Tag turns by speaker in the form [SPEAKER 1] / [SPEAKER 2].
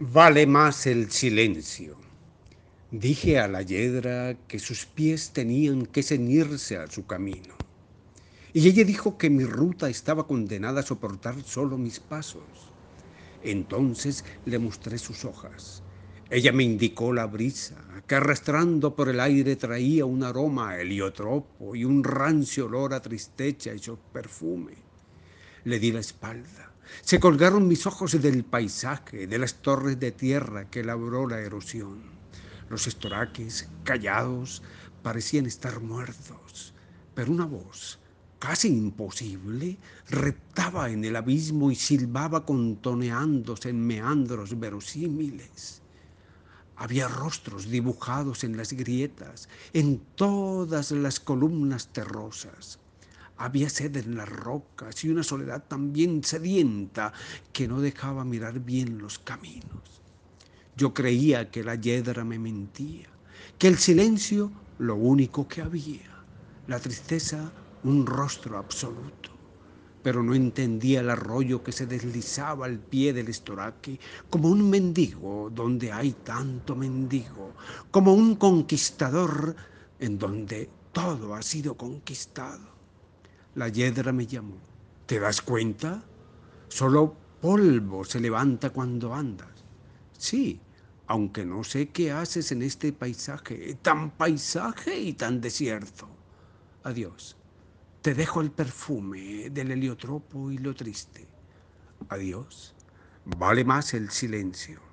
[SPEAKER 1] Vale más el silencio. Dije a la yedra que sus pies tenían que ceñirse a su camino. Y ella dijo que mi ruta estaba condenada a soportar solo mis pasos. Entonces le mostré sus hojas. Ella me indicó la brisa, que arrastrando por el aire traía un aroma heliotropo y un rancio olor a tristeza y su perfume. Le di la espalda. Se colgaron mis ojos del paisaje, de las torres de tierra que labró la erosión. Los estoraques, callados, parecían estar muertos, pero una voz, casi imposible, reptaba en el abismo y silbaba contoneándose en meandros verosímiles. Había rostros dibujados en las grietas, en todas las columnas terrosas. Había sed en las rocas y una soledad también sedienta que no dejaba mirar bien los caminos. Yo creía que la yedra me mentía, que el silencio lo único que había, la tristeza un rostro absoluto pero no entendía el arroyo que se deslizaba al pie del estoraque, como un mendigo donde hay tanto mendigo, como un conquistador en donde todo ha sido conquistado. La yedra me llamó. ¿Te das cuenta? Solo polvo se levanta cuando andas. Sí, aunque no sé qué haces en este paisaje, tan paisaje y tan desierto. Adiós. Te dejo el perfume del heliotropo y lo triste. Adiós. Vale más el silencio.